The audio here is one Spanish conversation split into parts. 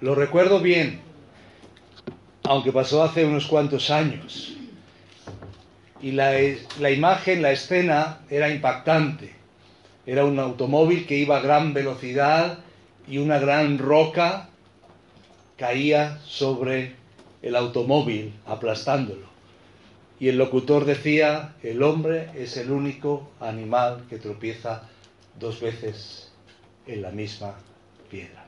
Lo recuerdo bien, aunque pasó hace unos cuantos años. Y la, imagen, la escena era impactante. Era un automóvil que iba a gran velocidad y una gran roca caía sobre el automóvil, aplastándolo. Y el locutor decía, el hombre es el único animal que tropieza dos veces en la misma piedra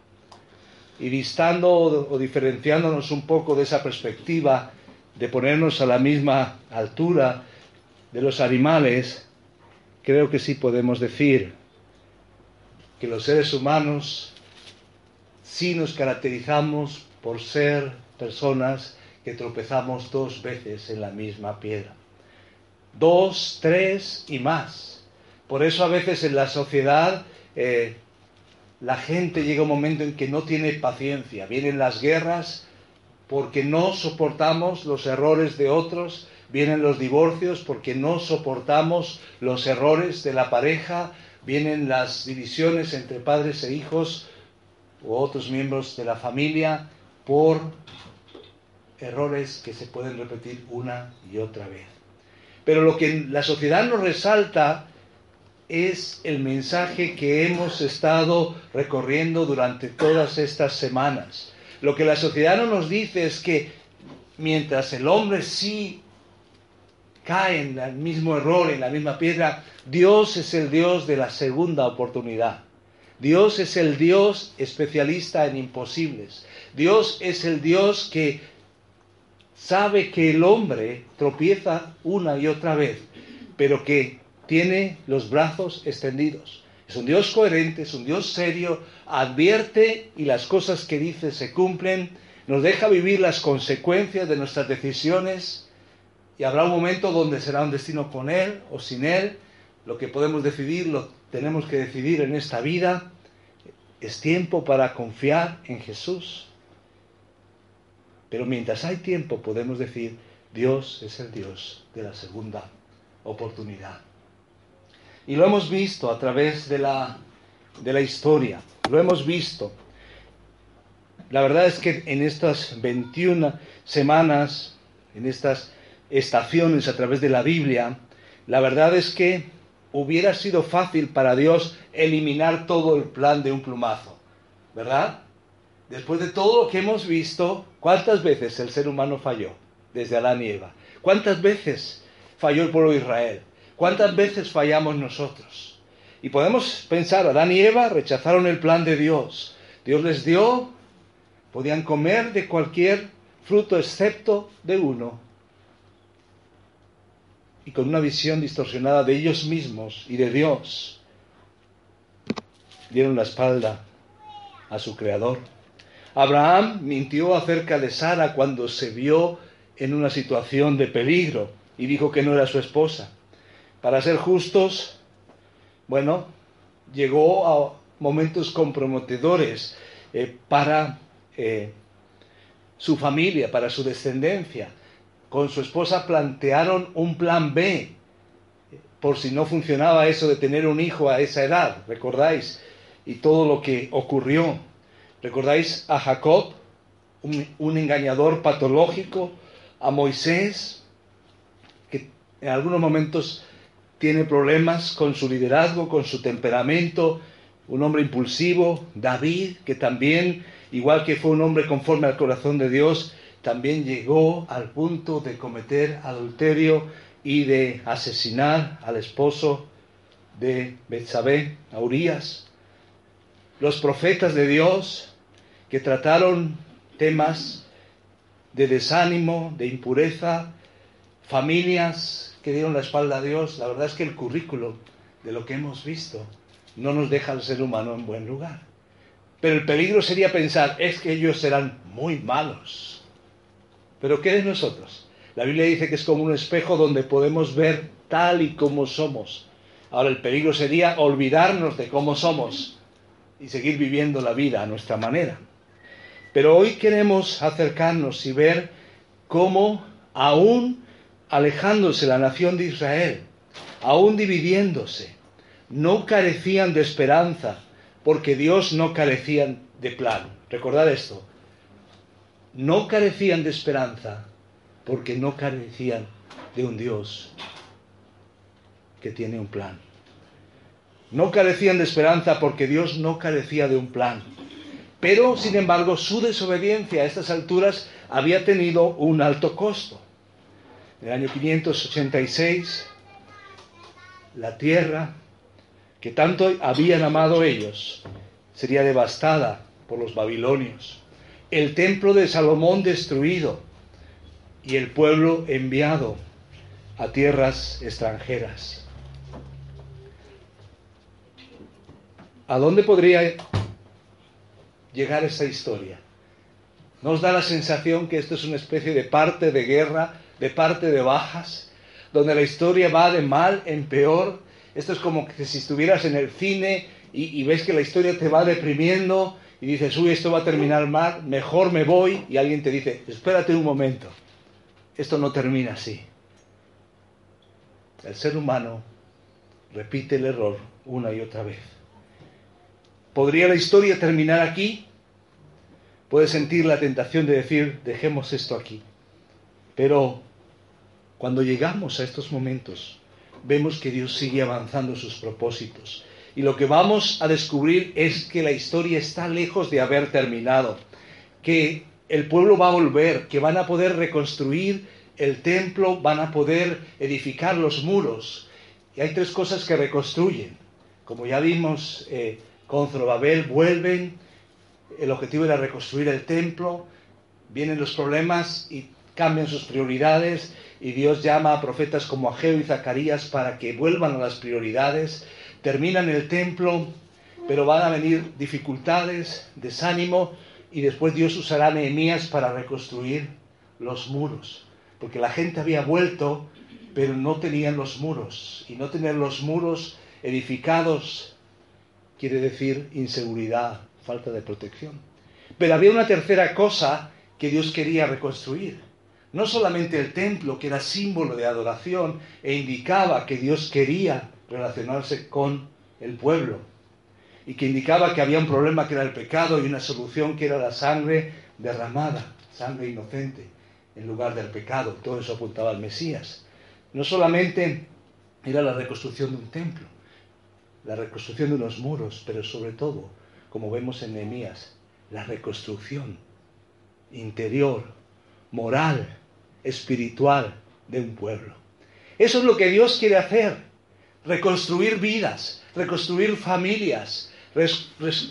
y distando o, diferenciándonos un poco de esa perspectiva de ponernos a la misma altura de los animales, creo que sí podemos decir que los seres humanos sí nos caracterizamos por ser personas que tropezamos dos veces en la misma piedra. Dos, tres y más. Por eso a veces en la sociedad eh, la gente llega un momento en que no tiene paciencia. Vienen las guerras porque no soportamos los errores de otros. Vienen los divorcios porque no soportamos los errores de la pareja. Vienen las divisiones entre padres e hijos u otros miembros de la familia por errores que se pueden repetir una y otra vez. Pero lo que la sociedad nos resalta es el mensaje que hemos estado recorriendo durante todas estas semanas. Lo que la sociedad no nos dice es que mientras el hombre sí cae en el mismo error, en la misma piedra, Dios es el Dios de la segunda oportunidad. Dios es el Dios especialista en imposibles. Dios es el Dios que sabe que el hombre tropieza una y otra vez, pero que tiene los brazos extendidos. Es un Dios coherente, es un Dios serio, advierte y las cosas que dice se cumplen, nos deja vivir las consecuencias de nuestras decisiones y habrá un momento donde será un destino con Él o sin Él. Lo que podemos decidir lo tenemos que decidir en esta vida. Es tiempo para confiar en Jesús. Pero mientras hay tiempo podemos decir, Dios es el Dios de la segunda oportunidad. Y lo hemos visto a través de la, de la historia, lo hemos visto. La verdad es que en estas 21 semanas, en estas estaciones a través de la Biblia, la verdad es que hubiera sido fácil para Dios eliminar todo el plan de un plumazo, ¿verdad? Después de todo lo que hemos visto, ¿cuántas veces el ser humano falló desde Adán y Eva? ¿Cuántas veces falló el pueblo de Israel? ¿Cuántas veces fallamos nosotros? Y podemos pensar, Adán y Eva rechazaron el plan de Dios. Dios les dio, podían comer de cualquier fruto excepto de uno. Y con una visión distorsionada de ellos mismos y de Dios, dieron la espalda a su Creador. Abraham mintió acerca de Sara cuando se vio en una situación de peligro y dijo que no era su esposa. Para ser justos, bueno, llegó a momentos comprometedores eh, para eh, su familia, para su descendencia. Con su esposa plantearon un plan B, por si no funcionaba eso de tener un hijo a esa edad, ¿recordáis? Y todo lo que ocurrió. ¿Recordáis a Jacob, un, un engañador patológico? A Moisés, que en algunos momentos tiene problemas con su liderazgo, con su temperamento, un hombre impulsivo, David, que también, igual que fue un hombre conforme al corazón de Dios, también llegó al punto de cometer adulterio y de asesinar al esposo de Betsabé, a Urias. Los profetas de Dios que trataron temas de desánimo, de impureza, familias que dieron la espalda a Dios, la verdad es que el currículo de lo que hemos visto no nos deja al ser humano en buen lugar. Pero el peligro sería pensar, es que ellos serán muy malos. Pero ¿qué de nosotros? La Biblia dice que es como un espejo donde podemos ver tal y como somos. Ahora el peligro sería olvidarnos de cómo somos y seguir viviendo la vida a nuestra manera. Pero hoy queremos acercarnos y ver cómo aún alejándose la nación de Israel, aún dividiéndose, no carecían de esperanza, porque Dios no carecía de plan. Recordad esto, no carecían de esperanza, porque no carecían de un Dios que tiene un plan. No carecían de esperanza porque Dios no carecía de un plan. Pero, sin embargo, su desobediencia a estas alturas había tenido un alto costo. En el año 586, la tierra que tanto habían amado ellos sería devastada por los babilonios. El templo de Salomón destruido y el pueblo enviado a tierras extranjeras. ¿A dónde podría llegar esta historia? ¿Nos da la sensación que esto es una especie de parte de guerra, de parte de bajas, donde la historia va de mal en peor? Esto es como que si estuvieras en el cine y, ves que la historia te va deprimiendo y dices, uy, esto va a terminar mal, mejor me voy, y alguien te dice, espérate un momento, esto no termina así. El ser humano repite el error una y otra vez. ¿Podría la historia terminar aquí? Puedes sentir la tentación de decir, dejemos esto aquí. Pero cuando llegamos a estos momentos, vemos que Dios sigue avanzando sus propósitos. Y lo que vamos a descubrir es que la historia está lejos de haber terminado, que el pueblo va a volver, que van a poder reconstruir el templo, van a poder edificar los muros. Y hay tres cosas que reconstruyen. Como ya vimos, eh, con Zorobabel vuelven, el objetivo era reconstruir el templo, vienen los problemas y cambian sus prioridades y Dios llama a profetas como Ageo y Zacarías para que vuelvan a las prioridades, terminan el templo, pero van a venir dificultades, desánimo y después Dios usará Nehemías para reconstruir los muros, porque la gente había vuelto, pero no tenían los muros y no tener los muros edificados quiere decir inseguridad, falta de protección. Pero había una tercera cosa que Dios quería reconstruir. No solamente el templo, que era símbolo de adoración e indicaba que Dios quería relacionarse con el pueblo, y que indicaba que había un problema que era el pecado y una solución que era la sangre derramada, sangre inocente, en lugar del pecado. Todo eso apuntaba al Mesías. No solamente era la reconstrucción de un templo, la reconstrucción de unos muros, pero sobre todo, como vemos en Nehemías, la reconstrucción interior, moral, espiritual de un pueblo. Eso es lo que Dios quiere hacer, reconstruir vidas, reconstruir familias,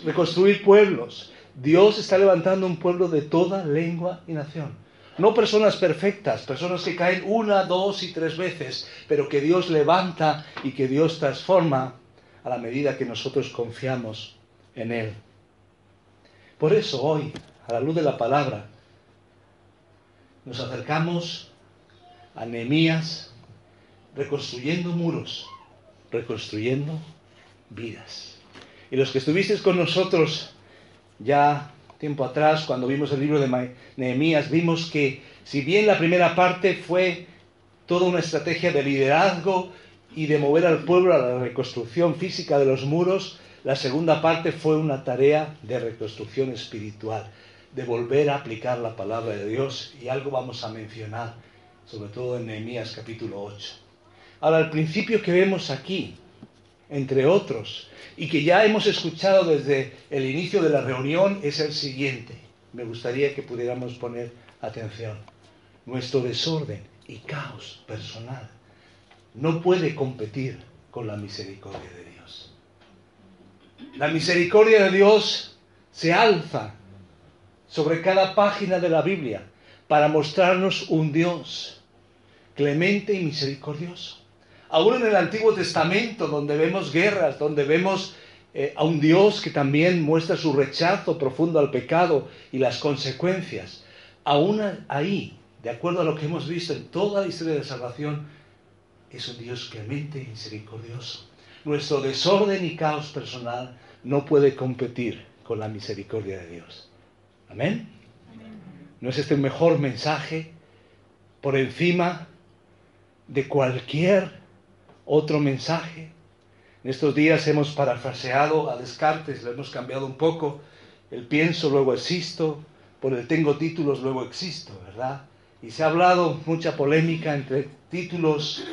reconstruir pueblos. Dios está levantando un pueblo de toda lengua y nación. No personas perfectas, personas que caen una, dos y tres veces, pero que Dios levanta y que Dios transforma a la medida que nosotros confiamos en Él. Por eso hoy, a la luz de la palabra, nos acercamos a Nehemías reconstruyendo muros, reconstruyendo vidas. Y los que estuvisteis con nosotros ya tiempo atrás, cuando vimos el libro de Nehemías, vimos que si bien la primera parte fue toda una estrategia de liderazgo y de mover al pueblo a la reconstrucción física de los muros, la segunda parte fue una tarea de reconstrucción espiritual, de volver a aplicar la palabra de Dios y algo vamos a mencionar, sobre todo en Nehemías capítulo 8. Ahora, el principio que vemos aquí, entre otros, y que ya hemos escuchado desde el inicio de la reunión, es el siguiente. Me gustaría que pudiéramos poner atención. Nuestro desorden y caos personal no puede competir con la misericordia de Dios. La misericordia de Dios se alza sobre cada página de la Biblia para mostrarnos un Dios clemente y misericordioso. Aún en el Antiguo Testamento, donde vemos guerras, donde vemos eh, a un Dios que también muestra su rechazo profundo al pecado y las consecuencias. Aún ahí, de acuerdo a lo que hemos visto en toda la historia de salvación, es un Dios clemente y misericordioso. Nuestro desorden y caos personal no puede competir con la misericordia de Dios. Amén. ¿No es este un mejor mensaje por encima de cualquier otro mensaje? En estos días hemos parafraseado a Descartes, lo hemos cambiado un poco. El pienso, luego existo, por el tengo títulos, luego existo, ¿verdad? Y se ha hablado mucha polémica entre títulos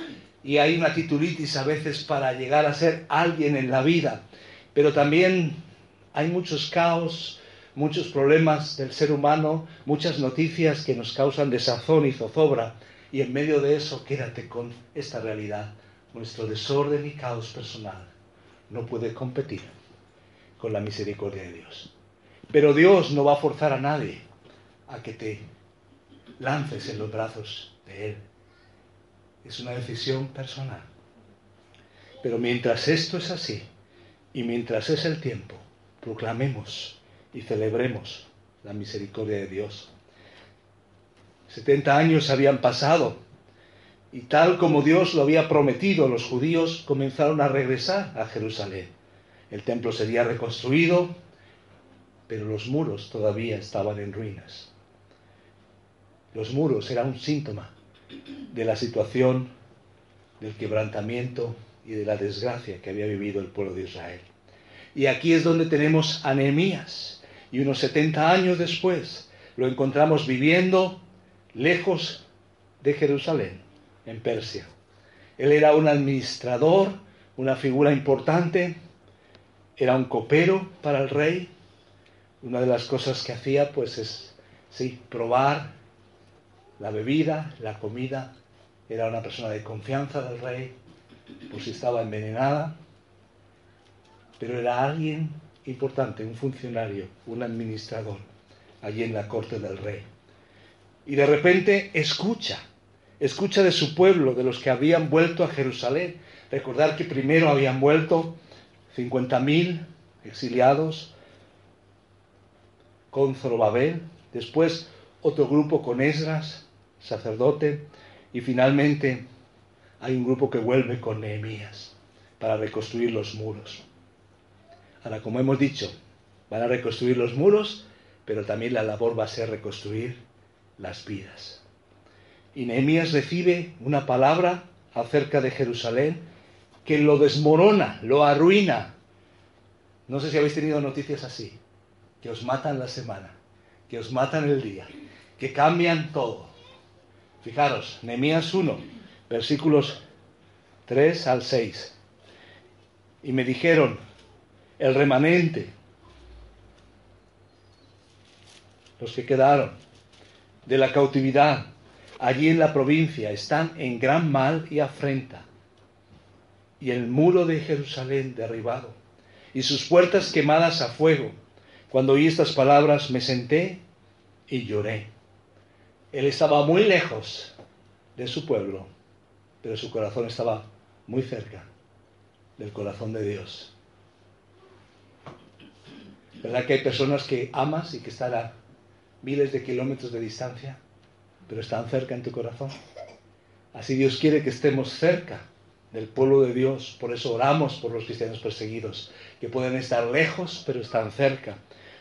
y hay una titulitis a veces para llegar a ser alguien en la vida. Pero también hay muchos caos, muchos problemas del ser humano, muchas noticias que nos causan desazón y zozobra. Y en medio de eso, quédate con esta realidad. Nuestro desorden y caos personal no puede competir con la misericordia de Dios. Pero Dios no va a forzar a nadie a que te lances en los brazos de Él. Es una decisión personal. Pero mientras esto es así, y mientras es el tiempo, proclamemos y celebremos la misericordia de Dios. 70 años habían pasado y tal como Dios lo había prometido, los judíos comenzaron a regresar a Jerusalén. El templo sería reconstruido, pero los muros todavía estaban en ruinas. Los muros eran un síntoma de la situación del quebrantamiento y de la desgracia que había vivido el pueblo de Israel. Y aquí es donde tenemos a. Y unos 70 años después lo encontramos viviendo lejos de Jerusalén en Persia. Él era un administrador, una figura importante, era un copero para el rey. Una de las cosas que hacía pues es, probar la bebida, la comida. Era una persona de confianza del rey, por si estaba envenenada. Pero era alguien importante, un funcionario, un administrador, allí en la corte del rey. Y de repente escucha escucha de su pueblo, de los que habían vuelto a Jerusalén. Recordar que primero habían vuelto 50.000 exiliados con Zorobabel, después otro grupo con Esdras, sacerdote, y finalmente hay un grupo que vuelve con Nehemías para reconstruir los muros. Ahora, como hemos dicho, van a reconstruir los muros, pero también la labor va a ser reconstruir las vidas. Y Nehemías recibe una palabra acerca de Jerusalén que lo desmorona, lo arruina. No sé si habéis tenido noticias así, que os matan la semana, que os matan el día, que cambian todo. Fijaros, Nehemías 1, versículos 3 al 6. Y me dijeron, el remanente, los que quedaron de la cautividad, allí en la provincia están en gran mal y afrenta, y el muro de Jerusalén derribado, y sus puertas quemadas a fuego. Cuando oí estas palabras me senté y lloré. Él estaba muy lejos de su pueblo, pero su corazón estaba muy cerca del corazón de Dios. ¿Verdad que hay personas que amas y que están a miles de kilómetros de distancia? pero están cerca en tu corazón. Así Dios quiere que estemos cerca del pueblo de Dios. Por eso oramos por los cristianos perseguidos, que pueden estar lejos, pero están cerca.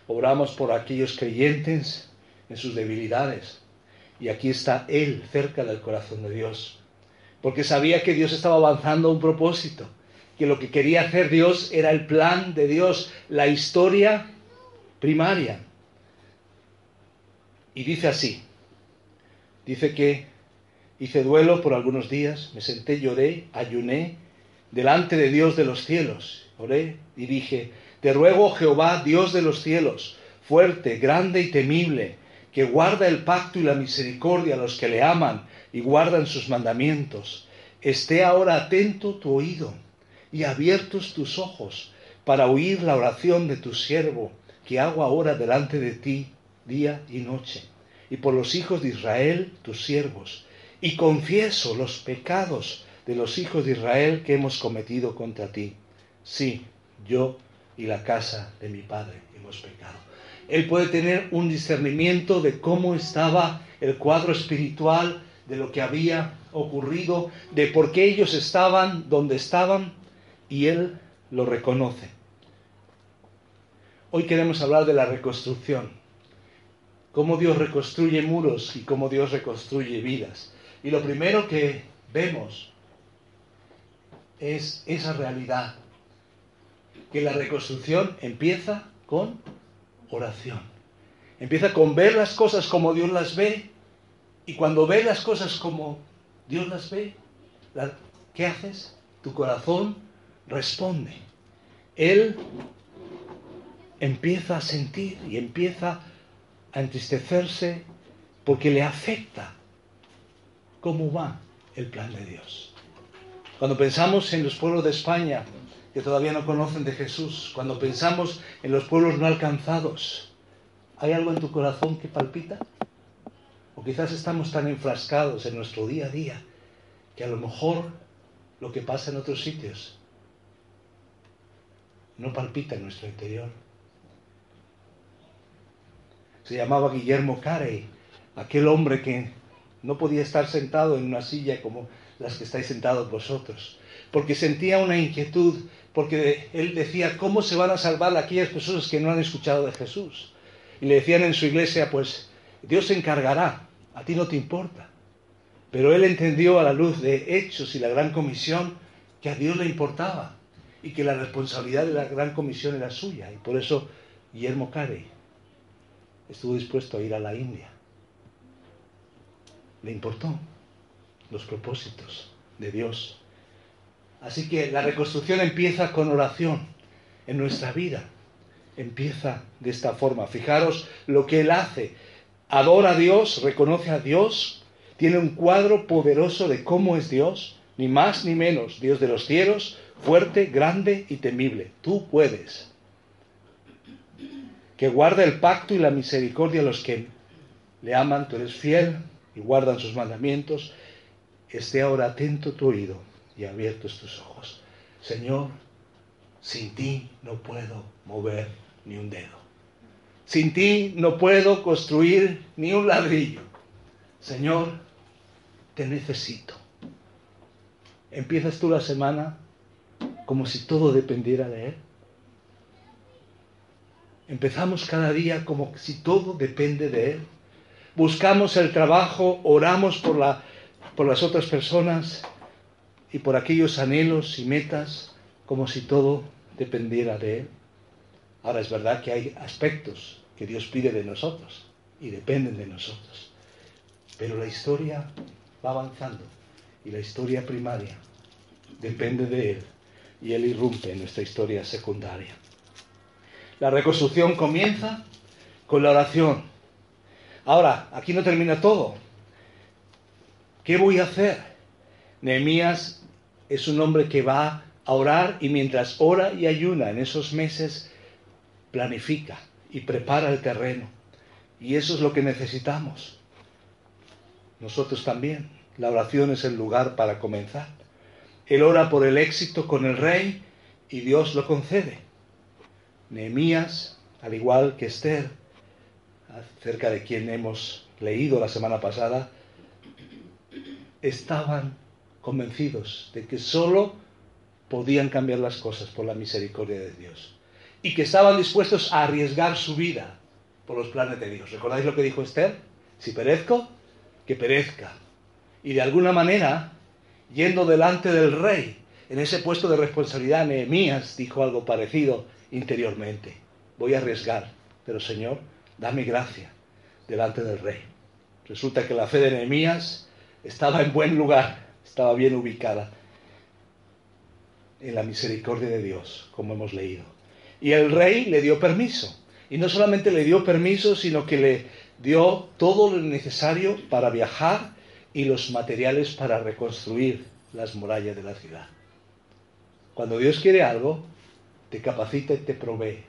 Oramos por aquellos creyentes en sus debilidades. Y aquí está Él cerca del corazón de Dios. Porque sabía que Dios estaba avanzando a un propósito. Que lo que quería hacer Dios era el plan de Dios, la historia primaria. Y dice así, Dice que hice duelo por algunos días, me senté, lloré, ayuné delante de Dios de los cielos. Oré y dije, te ruego Jehová, Dios de los cielos, fuerte, grande y temible, que guarda el pacto y la misericordia a los que le aman y guardan sus mandamientos. Esté ahora atento tu oído y abiertos tus ojos para oír la oración de tu siervo que hago ahora delante de ti día y noche y por los hijos de Israel, tus siervos, y confieso los pecados de los hijos de Israel que hemos cometido contra ti. Sí, yo y la casa de mi padre hemos pecado. Él puede tener un discernimiento de cómo estaba el cuadro espiritual, de lo que había ocurrido, de por qué ellos estaban donde estaban, y él lo reconoce. Hoy queremos hablar de la reconstrucción, cómo Dios reconstruye muros y cómo Dios reconstruye vidas. Y lo primero que vemos es esa realidad, que la reconstrucción empieza con oración. Empieza con ver las cosas como Dios las ve y cuando ves las cosas como Dios las ve, ¿qué haces? Tu corazón responde. Él empieza a sentir y empieza a entristecerse porque le afecta cómo va el plan de Dios. Cuando pensamos en los pueblos de España que todavía no conocen de Jesús, cuando pensamos en los pueblos no alcanzados, ¿hay algo en tu corazón que palpita? O quizás estamos tan enfrascados en nuestro día a día que a lo mejor lo que pasa en otros sitios no palpita en nuestro interior se llamaba Guillermo Carey, aquel hombre que no podía estar sentado en una silla como las que estáis sentados vosotros, porque sentía una inquietud, porque él decía, ¿cómo se van a salvar aquellas personas que no han escuchado de Jesús? Y le decían en su iglesia, pues Dios se encargará, a ti no te importa. Pero él entendió a la luz de Hechos y la Gran Comisión que a Dios le importaba y que la responsabilidad de la Gran Comisión era suya. Y por eso Guillermo Carey estuvo dispuesto a ir a la India. Le importó los propósitos de Dios. Así que la reconstrucción empieza con oración en nuestra vida. Empieza de esta forma. Fijaros lo que Él hace. Adora a Dios, reconoce a Dios, tiene un cuadro poderoso de cómo es Dios, ni más ni menos, Dios de los cielos, fuerte, grande y temible. Tú puedes que guarda el pacto y la misericordia a los que le aman, tú eres fiel y guardan sus mandamientos, esté ahora atento tu oído y abiertos tus ojos. Señor, sin ti no puedo mover ni un dedo. Sin ti no puedo construir ni un ladrillo. Señor, te necesito. Empiezas tú la semana como si todo dependiera de Él. Empezamos cada día como si todo depende de Él. Buscamos el trabajo, oramos por, la, por las otras personas y por aquellos anhelos y metas como si todo dependiera de Él. Ahora es verdad que hay aspectos que Dios pide de nosotros y dependen de nosotros. Pero la historia va avanzando y la historia primaria depende de Él y Él irrumpe en nuestra historia secundaria. La reconstrucción comienza con la oración. Ahora, aquí no termina todo. ¿Qué voy a hacer? Nehemías es un hombre que va a orar y mientras ora y ayuna en esos meses, planifica y prepara el terreno. Y eso es lo que necesitamos. Nosotros también. La oración es el lugar para comenzar. Él ora por el éxito con el rey y Dios lo concede. Nehemías, al igual que Esther, acerca de quien hemos leído la semana pasada, estaban convencidos de que solo podían cambiar las cosas por la misericordia de Dios y que estaban dispuestos a arriesgar su vida por los planes de Dios. ¿Recordáis lo que dijo Esther? Si perezco, que perezca. Y de alguna manera, yendo delante del rey, en ese puesto de responsabilidad, Nehemías dijo algo parecido interiormente. Voy a arriesgar, pero Señor, dame gracia delante del rey. Resulta que la fe de Nehemías estaba en buen lugar, estaba bien ubicada en la misericordia de Dios, como hemos leído. Y el rey le dio permiso. Y no solamente le dio permiso, sino que le dio todo lo necesario para viajar y los materiales para reconstruir las murallas de la ciudad. Cuando Dios quiere algo, te capacita y te provee.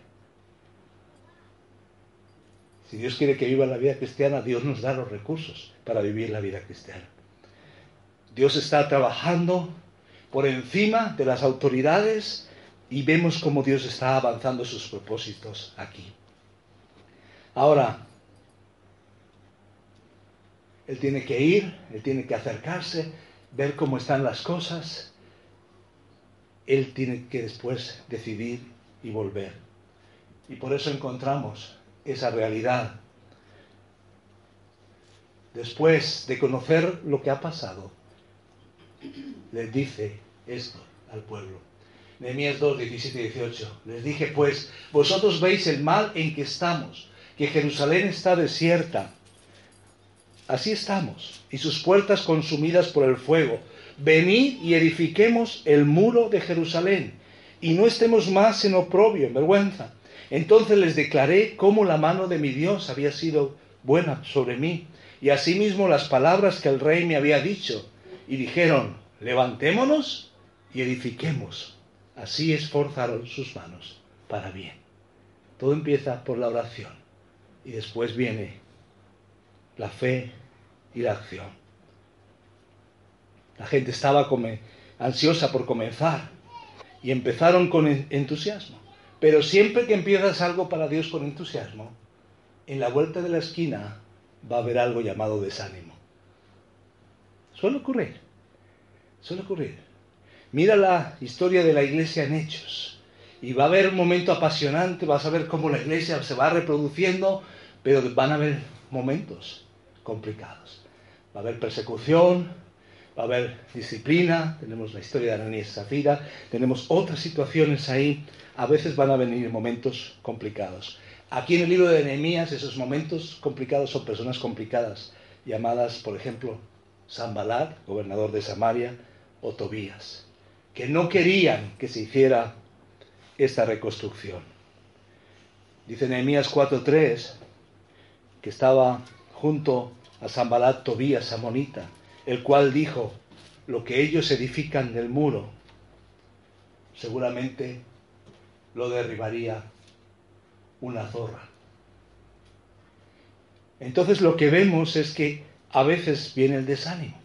Si Dios quiere que viva la vida cristiana, Dios nos da los recursos para vivir la vida cristiana. Dios está trabajando por encima de las autoridades Y vemos cómo Dios está avanzando sus propósitos aquí. Ahora, Él tiene que ir, Él tiene que acercarse, ver cómo están las cosas. Él tiene que después decidir y volver. Y por eso encontramos esa realidad. Después de conocer lo que ha pasado, les dice esto al pueblo. Nehemías 2, 17 y 18. Les dije, pues, vosotros veis el mal en que estamos, que Jerusalén está desierta. Así estamos, y sus puertas consumidas por el fuego. Venid y edifiquemos el muro de Jerusalén, y no estemos más en oprobio, en vergüenza. Entonces les declaré cómo la mano de mi Dios había sido buena sobre mí, y asimismo las palabras que el rey me había dicho. Y dijeron, levantémonos y edifiquemos. Así esforzaron sus manos para bien. Todo empieza por la oración y después viene la fe y la acción. La gente estaba ansiosa por comenzar y empezaron con entusiasmo. Pero siempre que empiezas algo para Dios con entusiasmo, en la vuelta de la esquina va a haber algo llamado desánimo. Suele ocurrir, suele ocurrir. Mira la historia de la iglesia en Hechos. Y va a haber un momento apasionante, vas a ver cómo la iglesia se va reproduciendo, pero van a haber momentos complicados. Va a haber persecución, va a haber disciplina, tenemos la historia de Ananías y Zafira, tenemos otras situaciones ahí, a veces van a venir momentos complicados. Aquí en el libro de Nehemías esos momentos complicados son personas complicadas, llamadas, por ejemplo, Sambalat, gobernador de Samaria, o Tobías, que no querían que se hiciera esta reconstrucción. Dice Nehemías 4.3 que estaba junto a Sambalat Tobías, Amonita, el cual dijo, lo que ellos edifican del muro, seguramente lo derribaría una zorra. Entonces lo que vemos es que a veces viene el desánimo.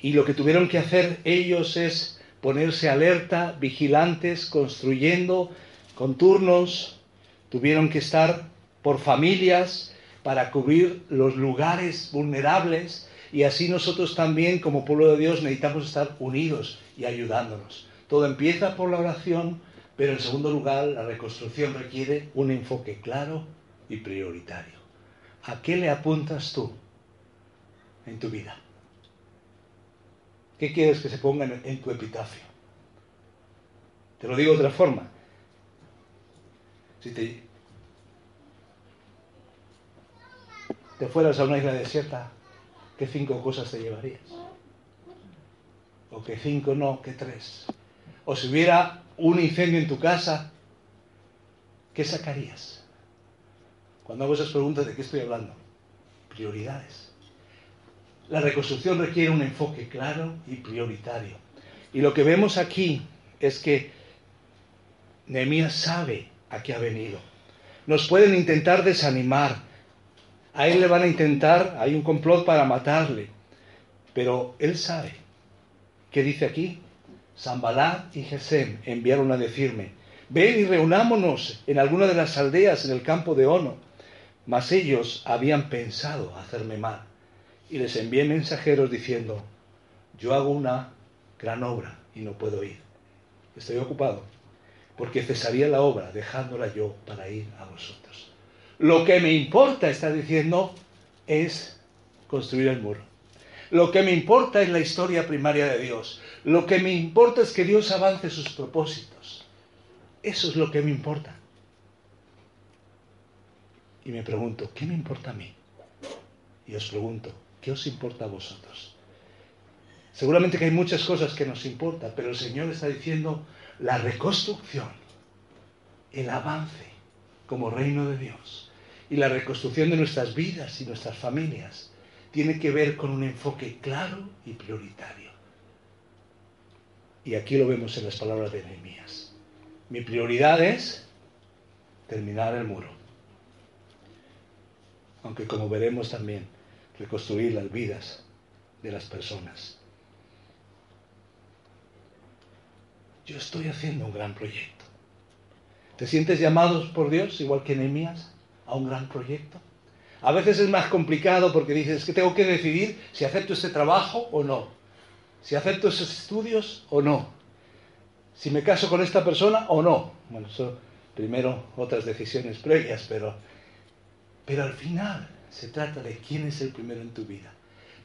Y lo que tuvieron que hacer ellos es ponerse alerta, vigilantes, construyendo con turnos. Tuvieron que estar por familias para cubrir los lugares vulnerables. Y así nosotros también como pueblo de Dios necesitamos estar unidos y ayudándonos. Todo empieza por la oración, pero en segundo lugar, la reconstrucción requiere un enfoque claro y prioritario. ¿A qué le apuntas tú en tu vida? ¿Qué quieres que se ponga en, tu epitafio? Te lo digo de otra forma. Si te, te fueras a una isla desierta, ¿qué cinco cosas te llevarías? O que cinco no, que tres. O si hubiera un incendio en tu casa, ¿qué sacarías? Cuando hago esas preguntas, ¿de qué estoy hablando? Prioridades. La reconstrucción requiere un enfoque claro y prioritario. Y lo que vemos aquí es que Nehemías sabe a qué ha venido. Nos pueden intentar desanimar. A él le van a intentar, hay un complot para matarle. Pero él sabe. ¿Qué dice aquí? Zambalá y Gesem enviaron a decirme, ven y reunámonos en alguna de las aldeas en el campo de Ono. Mas ellos habían pensado hacerme mal. Y les envié mensajeros diciendo, yo hago una gran obra y no puedo ir. Estoy ocupado, porque cesaría la obra dejándola yo para ir a vosotros. Lo que me importa, está diciendo, es construir el muro. Lo que me importa es la historia primaria de Dios. Lo que me importa es que Dios avance sus propósitos. Eso es lo que me importa. Y me pregunto, ¿qué me importa a mí? Y os pregunto, ¿qué os importa a vosotros? Seguramente que hay muchas cosas que nos importan, pero el Señor está diciendo la reconstrucción, el avance como reino de Dios y la reconstrucción de nuestras vidas y nuestras familias tiene que ver con un enfoque claro y prioritario. Y aquí lo vemos en las palabras de Nehemías. Mi prioridad es terminar el muro. Aunque como veremos también, reconstruir las vidas de las personas. Yo estoy haciendo un gran proyecto. ¿Te sientes llamados por Dios, igual que Nehemías, a un gran proyecto? A veces es más complicado porque dices es que tengo que decidir si acepto este trabajo o no, si acepto esos estudios o no, si me caso con esta persona o no. Bueno, eso primero otras decisiones previas, pero, pero al final se trata de quién es el primero en tu vida,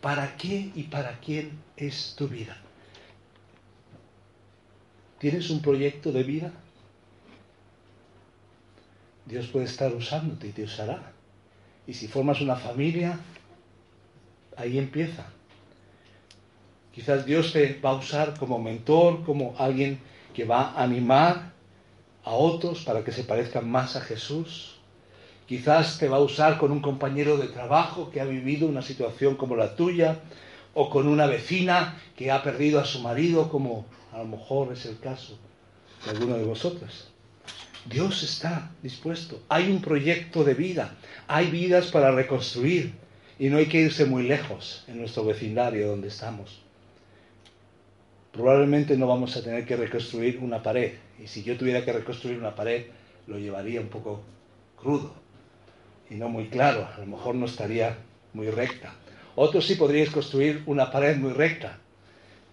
para qué y para quién es tu vida. ¿Tienes un proyecto de vida? Dios puede estar usándote y te usará. Y si formas una familia, ahí empieza. Quizás Dios te va a usar como mentor, como alguien que va a animar a otros para que se parezcan más a Jesús. Quizás te va a usar con un compañero de trabajo que ha vivido una situación como la tuya, o con una vecina que ha perdido a su marido, como a lo mejor es el caso de alguno de vosotros. Dios está dispuesto. Hay un proyecto de vida. Hay vidas para reconstruir. Y no hay que irse muy lejos en nuestro vecindario donde estamos. Probablemente no vamos a tener que reconstruir una pared. Y si yo tuviera que reconstruir una pared, lo llevaría un poco crudo y no muy claro. A lo mejor no estaría muy recta. Otros sí podríais construir una pared muy recta.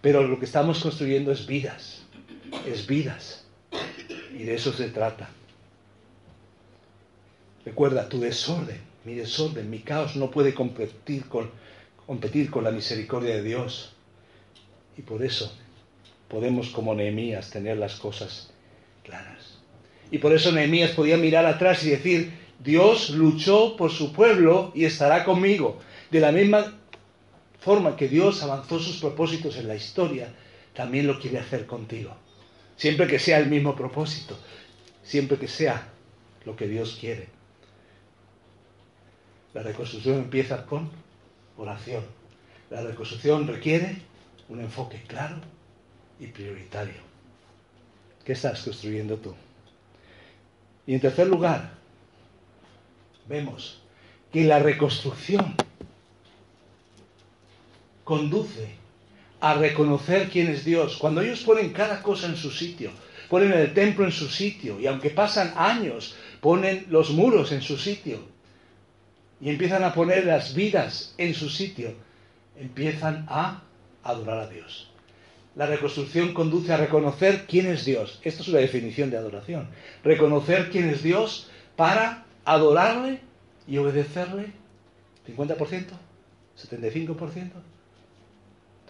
Pero lo que estamos construyendo es vidas. Es vidas. Y de eso se trata. Recuerda, tu desorden, mi desorden, mi caos no puede competir con, competir con la misericordia de Dios. Y por eso podemos, como Nehemías, tener las cosas claras. Y por eso Nehemías podía mirar atrás y decir, Dios luchó por su pueblo y estará conmigo. De la misma forma que Dios avanzó sus propósitos en la historia, también lo quiere hacer contigo. Siempre que sea el mismo propósito, siempre que sea lo que Dios quiere. La reconstrucción empieza con oración. La reconstrucción requiere un enfoque claro y prioritario. ¿Qué estás construyendo tú? Y en tercer lugar, vemos que la reconstrucción conduce a reconocer quién es Dios. Cuando ellos ponen cada cosa en su sitio, ponen el templo en su sitio, y aunque pasan años, ponen los muros en su sitio, y empiezan a poner las vidas en su sitio, empiezan a adorar a Dios. La reconstrucción conduce a reconocer quién es Dios. Esto es una definición de adoración. Reconocer quién es Dios para adorarle y obedecerle. ¿50%? ¿75%?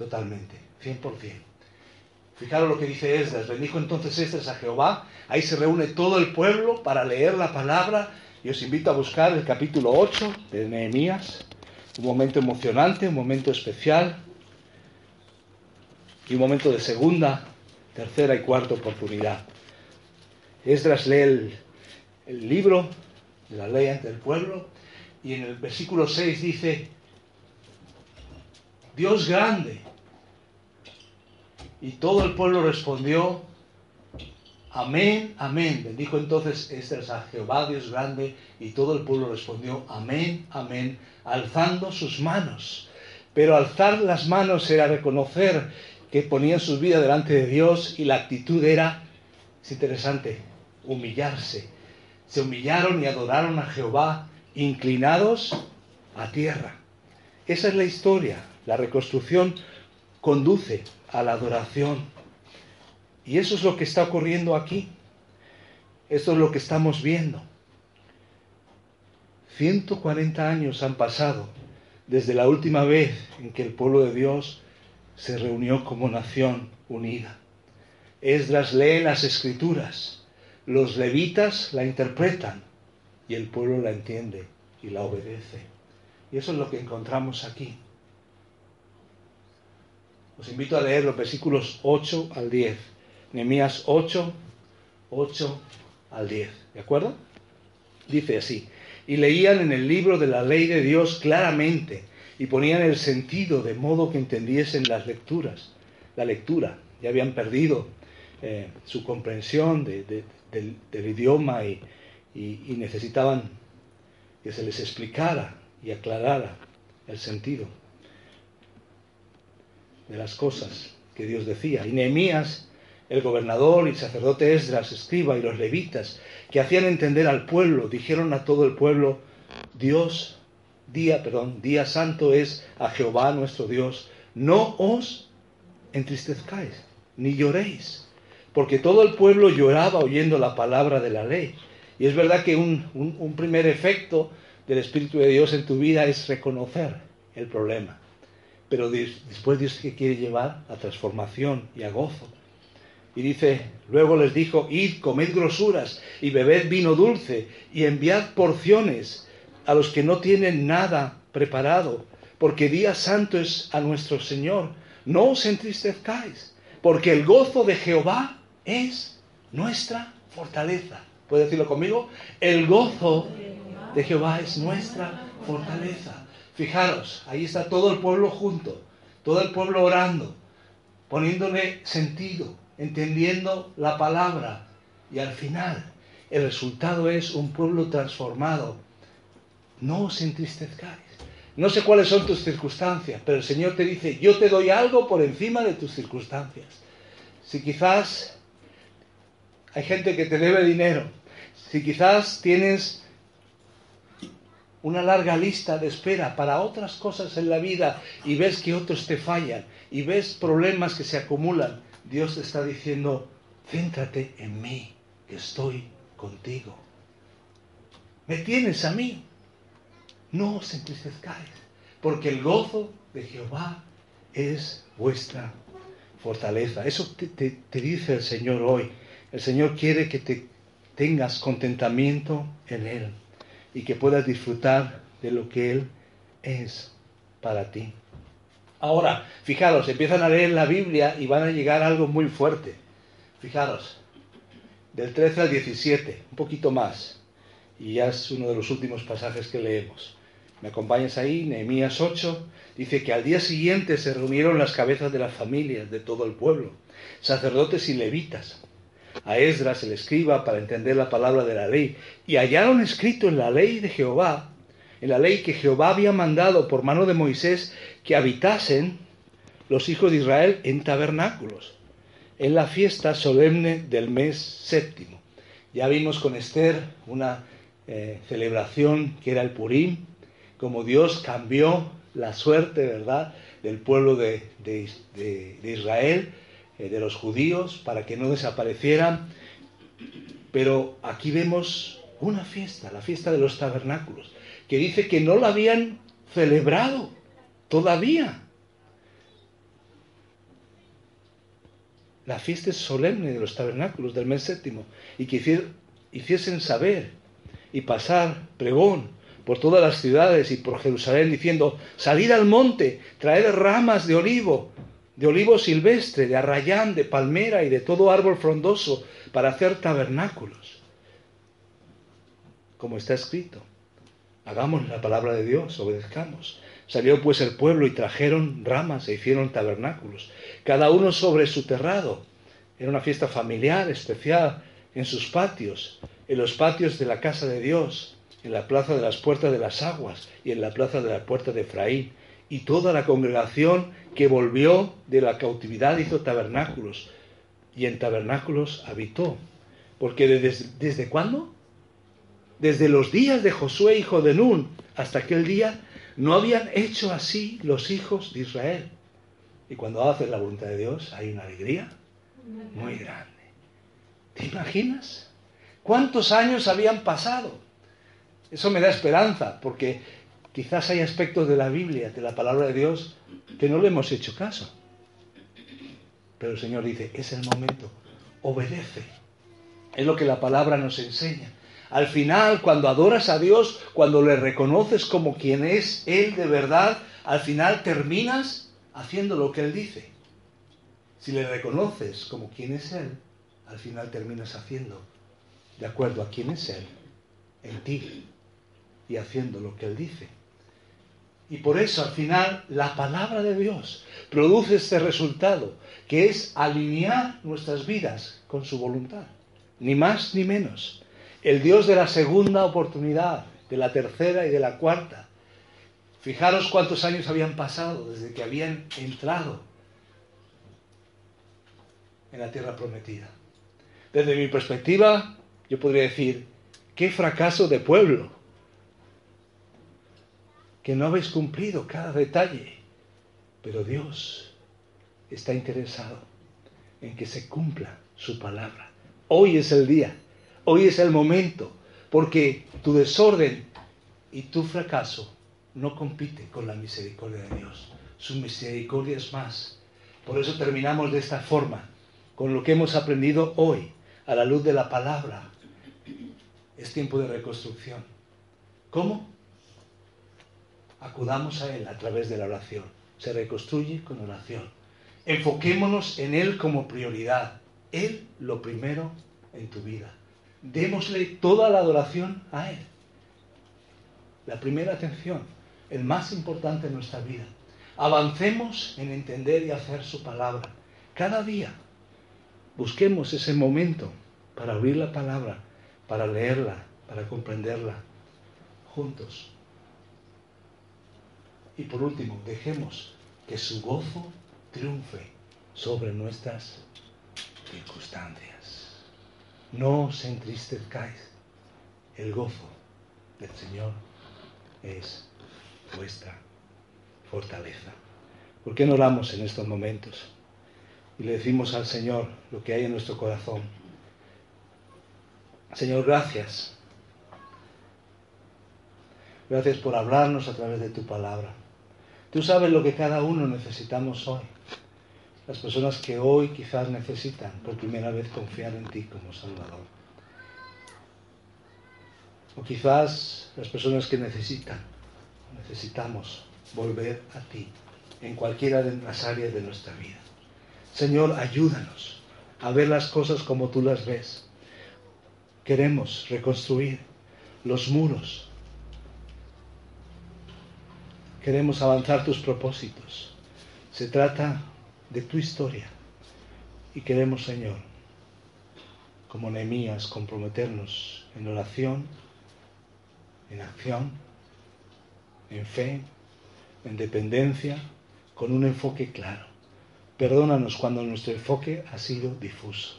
Totalmente, 100%. Fijaros lo que dice Esdras. Bendijo entonces Esdras a Jehová. Ahí se reúne todo el pueblo para leer la palabra. Y os invito a buscar el capítulo 8 de Nehemías. Un momento emocionante, un momento especial. Y un momento de segunda, tercera y cuarta oportunidad. Esdras lee el, libro de la ley ante el pueblo. Y en el versículo 6 dice, Dios grande. Y todo el pueblo respondió, amén, amén. Bendijo entonces Esther a Jehová Dios grande y todo el pueblo respondió, amén, amén, alzando sus manos. Pero alzar las manos era reconocer que ponían sus vidas delante de Dios y la actitud era, es interesante, humillarse. Se humillaron y adoraron a Jehová inclinados a tierra. Esa es la historia. La reconstrucción conduce a la adoración. Y eso es lo que está ocurriendo aquí. Esto es lo que estamos viendo. 140 años han pasado desde la última vez en que el pueblo de Dios se reunió como nación unida. Esdras lee las escrituras, los levitas la interpretan y el pueblo la entiende y la obedece. Y eso es lo que encontramos aquí. Os invito a leer los versículos 8 al 10. Nehemías 8, 8 al 10. ¿De acuerdo? Dice así. Y leían en el libro de la ley de Dios claramente y ponían el sentido de modo que entendiesen las lecturas. La lectura. Ya habían perdido eh, su comprensión del, idioma y necesitaban que se les explicara y aclarara el sentido de las cosas que Dios decía. Y Nehemías el gobernador y sacerdote Esdras, escriba y los levitas, que hacían entender al pueblo, dijeron a todo el pueblo, Dios, día, perdón, día santo es a Jehová nuestro Dios, no os entristezcáis, ni lloréis, porque todo el pueblo lloraba oyendo la palabra de la ley. Y es verdad que un, un primer efecto del Espíritu de Dios en tu vida es reconocer el problema. Pero después Dios te quiere llevar a transformación y a gozo. Y dice, luego les dijo, id, comed grosuras y bebed vino dulce y enviad porciones a los que no tienen nada preparado, porque día santo es a nuestro Señor. No os entristezcáis, porque el gozo de Jehová es nuestra fortaleza. ¿Puede decirlo conmigo? El gozo de Jehová es nuestra fortaleza. Fijaros, ahí está todo el pueblo junto, todo el pueblo orando, poniéndole sentido, entendiendo la palabra. Y al final, el resultado es un pueblo transformado. No os entristezcáis. No sé cuáles son tus circunstancias, pero el Señor te dice, yo te doy algo por encima de tus circunstancias. Si quizás hay gente que te debe dinero, si quizás tienes una larga lista de espera para otras cosas en la vida y ves que otros te fallan y ves problemas que se acumulan, Dios te está diciendo, céntrate en mí, que estoy contigo. Me tienes a mí. No os entristezcáis, porque el gozo de Jehová es vuestra fortaleza. Eso te, te dice el Señor hoy. El Señor quiere que te tengas contentamiento en Él y que puedas disfrutar de lo que Él es para ti. Ahora, fijaros, empiezan a leer la Biblia y van a llegar a algo muy fuerte. Fijaros, del 13 al 17, un poquito más. Y ya es uno de los últimos pasajes que leemos. ¿Me acompañas ahí? Nehemías 8 dice que al día siguiente se reunieron las cabezas de las familias de todo el pueblo, sacerdotes y levitas, a Esdras el escriba para entender la palabra de la ley, y hallaron escrito en la ley de Jehová, en la ley que Jehová había mandado por mano de Moisés, que habitasen los hijos de Israel en tabernáculos, en la fiesta solemne del mes séptimo. Ya vimos con Esther una eh, celebración que era el Purim, como Dios cambió la suerte, ¿verdad?, del pueblo de, de Israel eh, de los judíos para que no desaparecieran. Pero aquí vemos una fiesta, la fiesta de los tabernáculos, que dice que no la habían celebrado todavía. La fiesta es solemne de los tabernáculos del mes séptimo y que hiciesen saber y pasar pregón por todas las ciudades y por Jerusalén diciendo, salid al monte, traed ramas de olivo de olivo silvestre, de arrayán, de palmera y de todo árbol frondoso para hacer tabernáculos. Como está escrito, hagamos la palabra de Dios, obedezcamos. Salió pues el pueblo y trajeron ramas e hicieron tabernáculos, cada uno sobre su terrado. Era una fiesta familiar, especial, en sus patios, en los patios de la casa de Dios, en la plaza de las puertas de las aguas y en la plaza de la puerta de Efraín y toda la congregación que volvió de la cautividad hizo tabernáculos y en tabernáculos habitó. Porque desde, ¿desde cuándo? Desde los días de Josué, hijo de Nun, hasta aquel día, no habían hecho así los hijos de Israel. Y cuando haces la voluntad de Dios, hay una alegría muy grande. ¿Te imaginas? ¿Cuántos años habían pasado? Eso me da esperanza, porque Quizás hay aspectos de la Biblia, de la palabra de Dios, que no le hemos hecho caso. Pero el Señor dice, es el momento, obedece. Es lo que la palabra nos enseña. Al final, cuando adoras a Dios, cuando le reconoces como quien es Él de verdad, al final terminas haciendo lo que Él dice. Si le reconoces como quien es Él, al final terminas haciendo de acuerdo a quién es Él en ti y haciendo lo que Él dice. Y por eso al final la palabra de Dios produce este resultado, que es alinear nuestras vidas con su voluntad, ni más ni menos. El Dios de la segunda oportunidad, de la tercera y de la cuarta. Fijaros cuántos años habían pasado desde que habían entrado en la tierra prometida. Desde mi perspectiva, yo podría decir, qué fracaso de pueblo, que no habéis cumplido cada detalle, pero Dios está interesado en que se cumpla su palabra. Hoy es el día, hoy es el momento, porque tu desorden y tu fracaso no compite con la misericordia de Dios. Su misericordia es más. Por eso terminamos de esta forma, con lo que hemos aprendido hoy, a la luz de la palabra. Es tiempo de reconstrucción. ¿Cómo? Acudamos a Él a través de la oración. Se reconstruye con oración. Enfoquémonos en Él como prioridad. Él lo primero en tu vida. Démosle toda la adoración a Él. La primera atención, el más importante en nuestra vida. Avancemos en entender y hacer su palabra. Cada día busquemos ese momento para abrir la palabra, para leerla, para comprenderla juntos. Y por último, dejemos que su gozo triunfe sobre nuestras circunstancias. No os entristezcáis. El gozo del Señor es vuestra fortaleza. ¿Por qué no oramos en estos momentos? Y le decimos al Señor lo que hay en nuestro corazón. Señor, gracias. Gracias por hablarnos a través de tu palabra. Tú sabes lo que cada uno necesitamos hoy. Las personas que hoy quizás necesitan por primera vez confiar en ti como Salvador. O quizás las personas que necesitan, necesitamos volver a ti en cualquiera de las áreas de nuestra vida. Señor, ayúdanos a ver las cosas como tú las ves. Queremos reconstruir los muros. Queremos avanzar tus propósitos. Se trata de tu historia. Y queremos, Señor, como Nehemías, comprometernos en oración, en acción, en fe, en dependencia, con un enfoque claro. Perdónanos cuando nuestro enfoque ha sido difuso.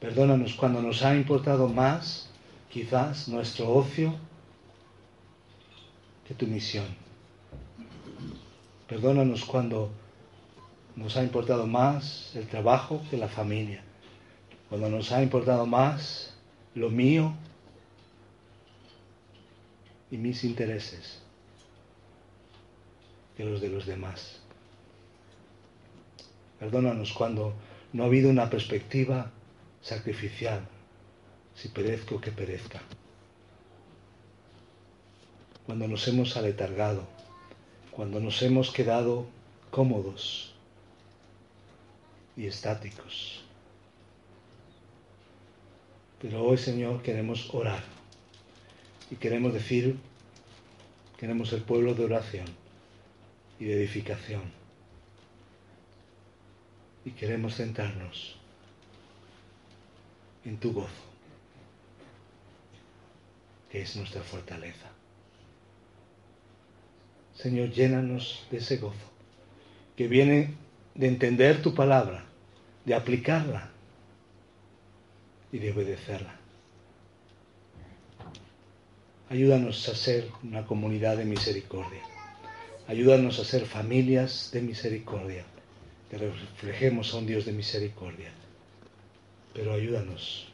Perdónanos cuando nos ha importado más, quizás, nuestro ocio que tu misión. Perdónanos cuando nos ha importado más el trabajo que la familia. Cuando nos ha importado más lo mío y mis intereses que los de los demás. Perdónanos cuando no ha habido una perspectiva sacrificial, si perezco que perezca. Cuando nos hemos aletargado, cuando nos hemos quedado cómodos y estáticos. Pero hoy, Señor, queremos orar y queremos decir, queremos el pueblo de oración y de edificación. Y queremos centrarnos en tu gozo, que es nuestra fortaleza. Señor, llénanos de ese gozo, que viene de entender tu palabra, de aplicarla y de obedecerla. Ayúdanos a ser una comunidad de misericordia. Ayúdanos a ser familias de misericordia, que reflejemos a un Dios de misericordia. Pero ayúdanos,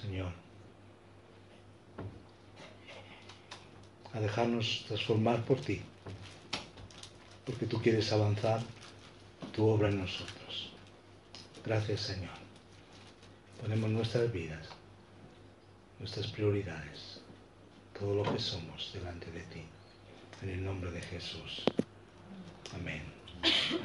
Señor, a dejarnos transformar por ti, porque tú quieres avanzar tu obra en nosotros. Gracias, Señor. Ponemos nuestras vidas, nuestras prioridades, todo lo que somos delante de ti. En el nombre de Jesús. Amén. Amén.